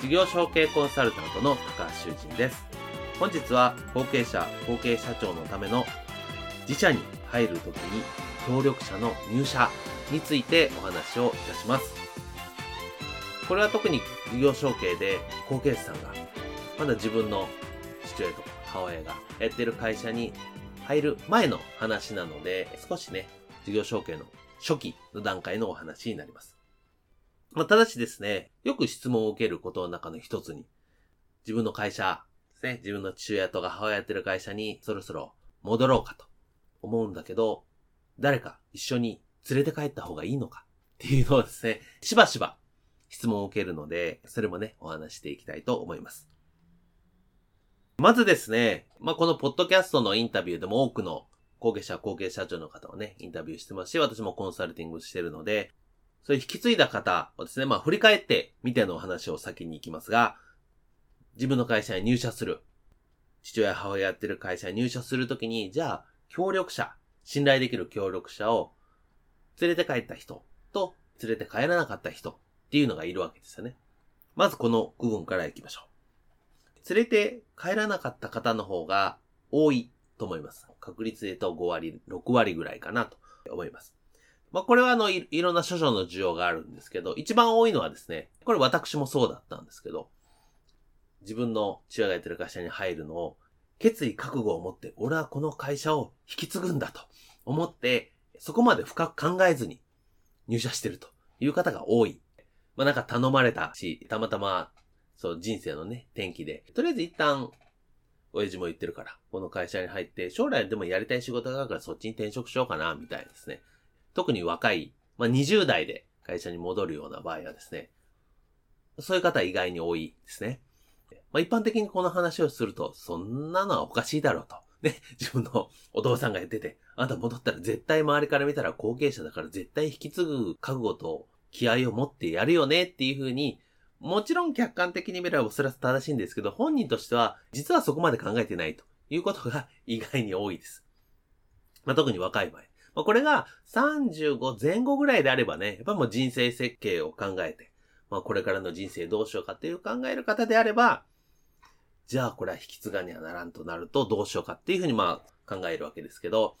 事業承継コンサルタントの高橋修人です。本日は後継者、後継社長のための自社に入るときに協力者の入社についてお話をいたします。これは特に事業承継で後継者さんがまだ自分の父親とか母親がやってる会社に入る前の話なので少しね、事業承継の初期の段階のお話になります。まあ、ただしですね、よく質問を受けることの中の一つに、自分の会社ですね、自分の父親とか母親やってる会社にそろそろ戻ろうかと思うんだけど、誰か一緒に連れて帰った方がいいのかっていうのをですね、しばしば質問を受けるので、それもね、お話していきたいと思います。まずですね、まあ、このポッドキャストのインタビューでも多くの後継者、後継社長の方をね、インタビューしてますし、私もコンサルティングしてるので、そういう引き継いだ方をですね、まあ振り返ってみてのお話を先に行きますが、自分の会社に入社する。父親、母親やってる会社に入社するときに、じゃあ、協力者、信頼できる協力者を連れて帰った人と連れて帰らなかった人っていうのがいるわけですよね。まずこの部分から行きましょう。連れて帰らなかった方の方が多いと思います。確率で言うと5割、6割ぐらいかなと思います。まあ、これはあのい、いろんな諸々の需要があるんですけど、一番多いのはですね、これ私もそうだったんですけど、自分の父親がやってる会社に入るのを、決意覚悟を持って、俺はこの会社を引き継ぐんだと思って、そこまで深く考えずに入社してるという方が多い。まあ、なんか頼まれたし、たまたま、そう人生のね、転機で、とりあえず一旦、親父も言ってるから、この会社に入って、将来でもやりたい仕事があるからそっちに転職しようかな、みたいですね。特に若い、まあ、20代で会社に戻るような場合はですね、そういう方意外に多いですね。まあ、一般的にこの話をすると、そんなのはおかしいだろうと。ね、自分のお父さんが言ってて、あんた戻ったら絶対周りから見たら後継者だから絶対引き継ぐ覚悟と気合を持ってやるよねっていうふうに、もちろん客観的に見ればそれは正しいんですけど、本人としては実はそこまで考えてないということが意外に多いです。まあ、特に若い場合。まあ、これが35前後ぐらいであればね、やっぱもう人生設計を考えて、まあこれからの人生どうしようかっていう考える方であれば、じゃあこれは引き継がにはならんとなるとどうしようかっていうふうにまあ考えるわけですけど、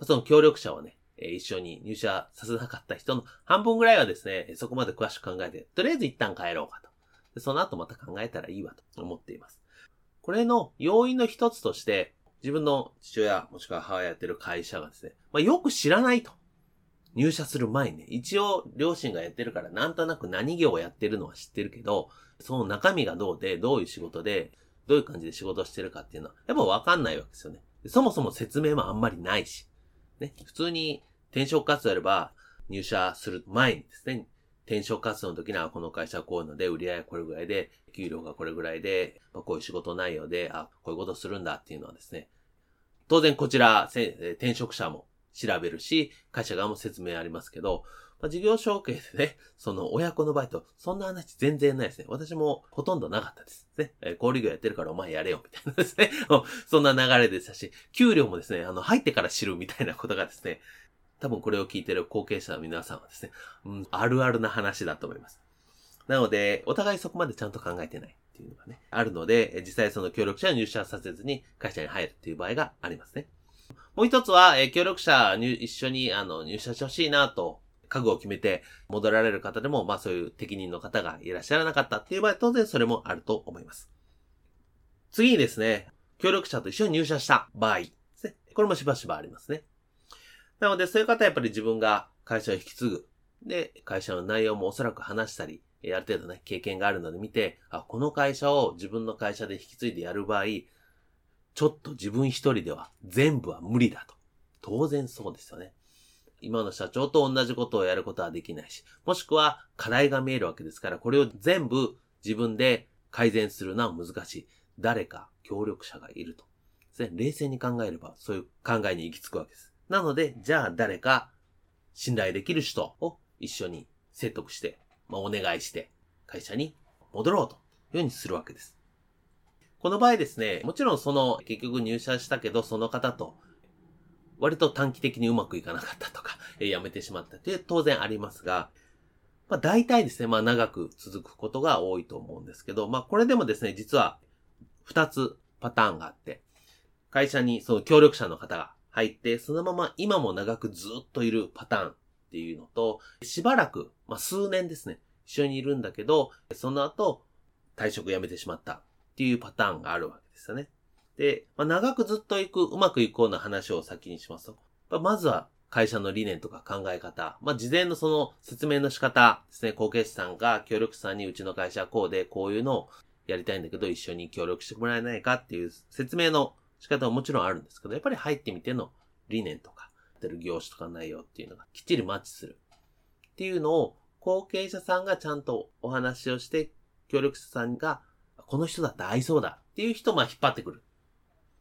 その協力者をね、一緒に入社させなかった人の半分ぐらいはですね、そこまで詳しく考えて、とりあえず一旦帰ろうかと。その後また考えたらいいわと思っています。これの要因の一つとして、自分の父親、もしくは母親やってる会社がですね、まあ、よく知らないと。入社する前にね、一応両親がやってるからなんとなく何業をやってるのは知ってるけど、その中身がどうで、どういう仕事で、どういう感じで仕事してるかっていうのは、やっぱわかんないわけですよね。そもそも説明もあんまりないし。ね、普通に転職活動やれば、入社する前にですね、転職活動の時にはこの会社はこういうので、売り上げこれぐらいで、給料がこれぐらいで、まあ、こういう仕事内容で、あ、こういうことするんだっていうのはですね、当然こちら、転職者も調べるし、会社側も説明ありますけど、まあ、事業承継でね、その親子の場合と、そんな話全然ないですね。私もほとんどなかったです。ね。えー、小売業やってるからお前やれよ、みたいなですね。そんな流れでしたし、給料もですね、あの、入ってから知るみたいなことがですね、多分これを聞いてる後継者の皆さんはですね、うん、あるあるな話だと思います。なので、お互いそこまでちゃんと考えてない。っていうのがね、あるので、実際その協力者を入社させずに会社に入るっていう場合がありますね。もう一つは、え協力者に一緒にあの入社してほしいなと、覚悟を決めて戻られる方でも、まあそういう適任の方がいらっしゃらなかったっていう場合、当然それもあると思います。次にですね、協力者と一緒に入社した場合ですね。これもしばしばありますね。なので、そういう方はやっぱり自分が会社を引き継ぐ。で、会社の内容もおそらく話したり、ある程度ね、経験があるので見て、あ、この会社を自分の会社で引き継いでやる場合、ちょっと自分一人では全部は無理だと。当然そうですよね。今の社長と同じことをやることはできないし、もしくは課題が見えるわけですから、これを全部自分で改善するのは難しい。誰か協力者がいると。冷静に考えれば、そういう考えに行き着くわけです。なので、じゃあ誰か信頼できる人を一緒に説得して、まあ、お願いして、会社に戻ろうというようにするわけです。この場合ですね、もちろんその、結局入社したけど、その方と、割と短期的にうまくいかなかったとか、え辞めてしまったという当然ありますが、まあ大体ですね、まあ長く続くことが多いと思うんですけど、まあこれでもですね、実は二つパターンがあって、会社にその協力者の方が入って、そのまま今も長くずっといるパターンっていうのと、しばらく、まあ数年ですね、一緒にいるんだけど、その後退職辞めてしまったっていうパターンがあるわけですよね。で、まあ、長くずっと行く、うまくいこうな話を先にしますと、まずは会社の理念とか考え方、まあ、事前のその説明の仕方ですね、後継者さんが協力者さんにうちの会社はこうで、こういうのをやりたいんだけど、一緒に協力してもらえないかっていう説明の仕方はもちろんあるんですけど、やっぱり入ってみての理念とか、てる業種とか内容っていうのがきっちりマッチする。っていうのを、後継者さんがちゃんとお話をして、協力者さんがこの人だって合いそうだっていう人をまあ引っ張ってくる。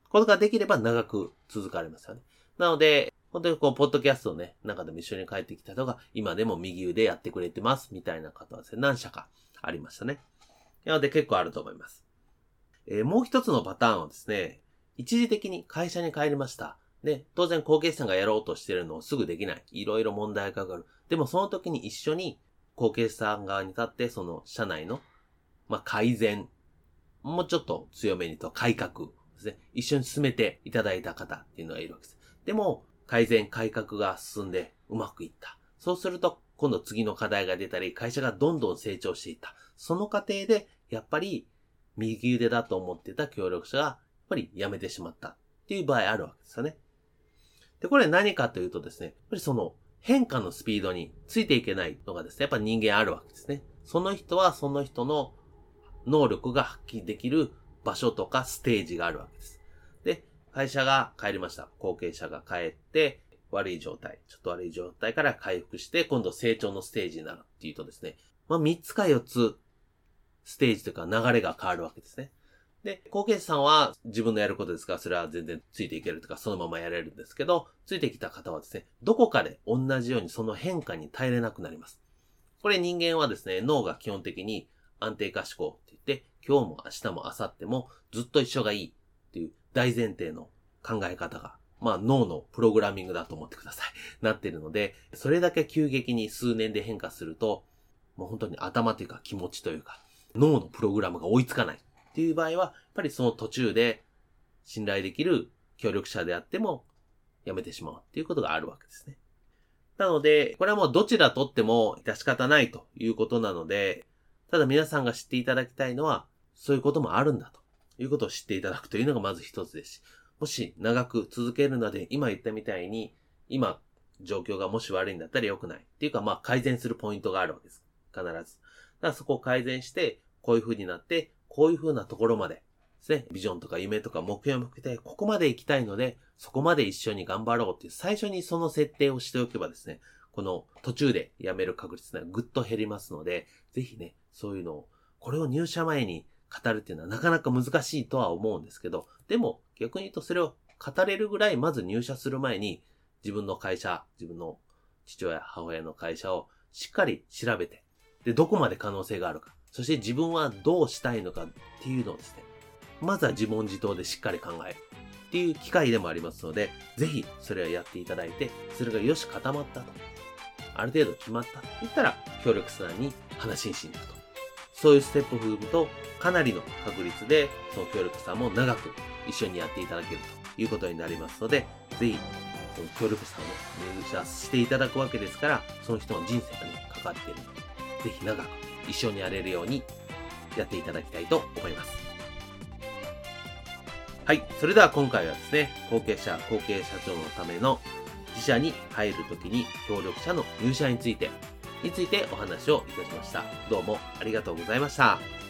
ことができれば長く続かれますよね。なので、本当にこう、ポッドキャストのね、中でも一緒に帰ってきた人が、今でも右腕やってくれてます、みたいな方はですね、何社かありましたね。なので結構あると思います。えー、もう一つのパターンはですね、一時的に会社に帰りました。で、当然後継者さんがやろうとしてるのをすぐできない。いろいろ問題がかかる。でもその時に一緒に後継者さん側に立って、その社内の、まあ、改善もうちょっと強めにと改革ですね。一緒に進めていただいた方っていうのがいるわけです。でも、改善、改革が進んでうまくいった。そうすると、今度次の課題が出たり、会社がどんどん成長していった。その過程で、やっぱり、右腕だと思ってた協力者が、やっぱり辞めてしまったっていう場合あるわけですよね。で、これ何かというとですね、やっぱりその変化のスピードについていけないのがですね、やっぱ人間あるわけですね。その人はその人の能力が発揮できる場所とかステージがあるわけです。で、会社が帰りました。後継者が帰って、悪い状態、ちょっと悪い状態から回復して、今度成長のステージになるっていうとですね、まあ3つか4つ、ステージというか流れが変わるわけですね。で、後継者さんは自分のやることですか？ら、それは全然ついていけるとか、そのままやれるんですけど、ついてきた方はですね、どこかで同じようにその変化に耐えれなくなります。これ人間はですね、脳が基本的に安定化思考って言って、今日も明日も明後日もずっと一緒がいいっていう大前提の考え方が、まあ脳のプログラミングだと思ってください。なってるので、それだけ急激に数年で変化すると、もう本当に頭というか気持ちというか、脳のプログラムが追いつかないっていう場合は、やっぱりその途中で信頼できる協力者であってもやめてしまうっていうことがあるわけですね。なので、これはもうどちらとっても致し方ないということなので、ただ皆さんが知っていただきたいのは、そういうこともあるんだということを知っていただくというのがまず一つですし、もし長く続けるので、今言ったみたいに、今、状況がもし悪いんだったら良くない。っていうか、まあ改善するポイントがあるわけです。必ず。だからそこを改善して、こういう風になって、こういう風なところまで。ですね、ビジョンとか夢とか目標を向けて、ここまで行きたいので、そこまで一緒に頑張ろうっていう、最初にその設定をしておけばですね、この途中で辞める確率がぐっと減りますので、ぜひね、そういうのを、これを入社前に語るっていうのはなかなか難しいとは思うんですけど、でも逆に言うとそれを語れるぐらいまず入社する前に自分の会社、自分の父親、母親の会社をしっかり調べて、で、どこまで可能性があるか、そして自分はどうしたいのかっていうのをですね、まずは自問自答でしっかり考えるっていう機会でもありますので、ぜひそれをやっていただいて、それがよし固まったと。ある程度決まったと言ったら、協力者さんに話にしに行くと。そういうステップを踏むと、かなりの確率で、その協力者さんも長く一緒にやっていただけるということになりますので、ぜひ、その協力者さんを入社していただくわけですから、その人の人生がね、かかっているので、ぜひ長く一緒にやれるようにやっていただきたいと思います。はい。それでは今回はですね、後継者、後継社長のための自社に入るときに協力者の入社について、についてお話をいたしました。どうもありがとうございました。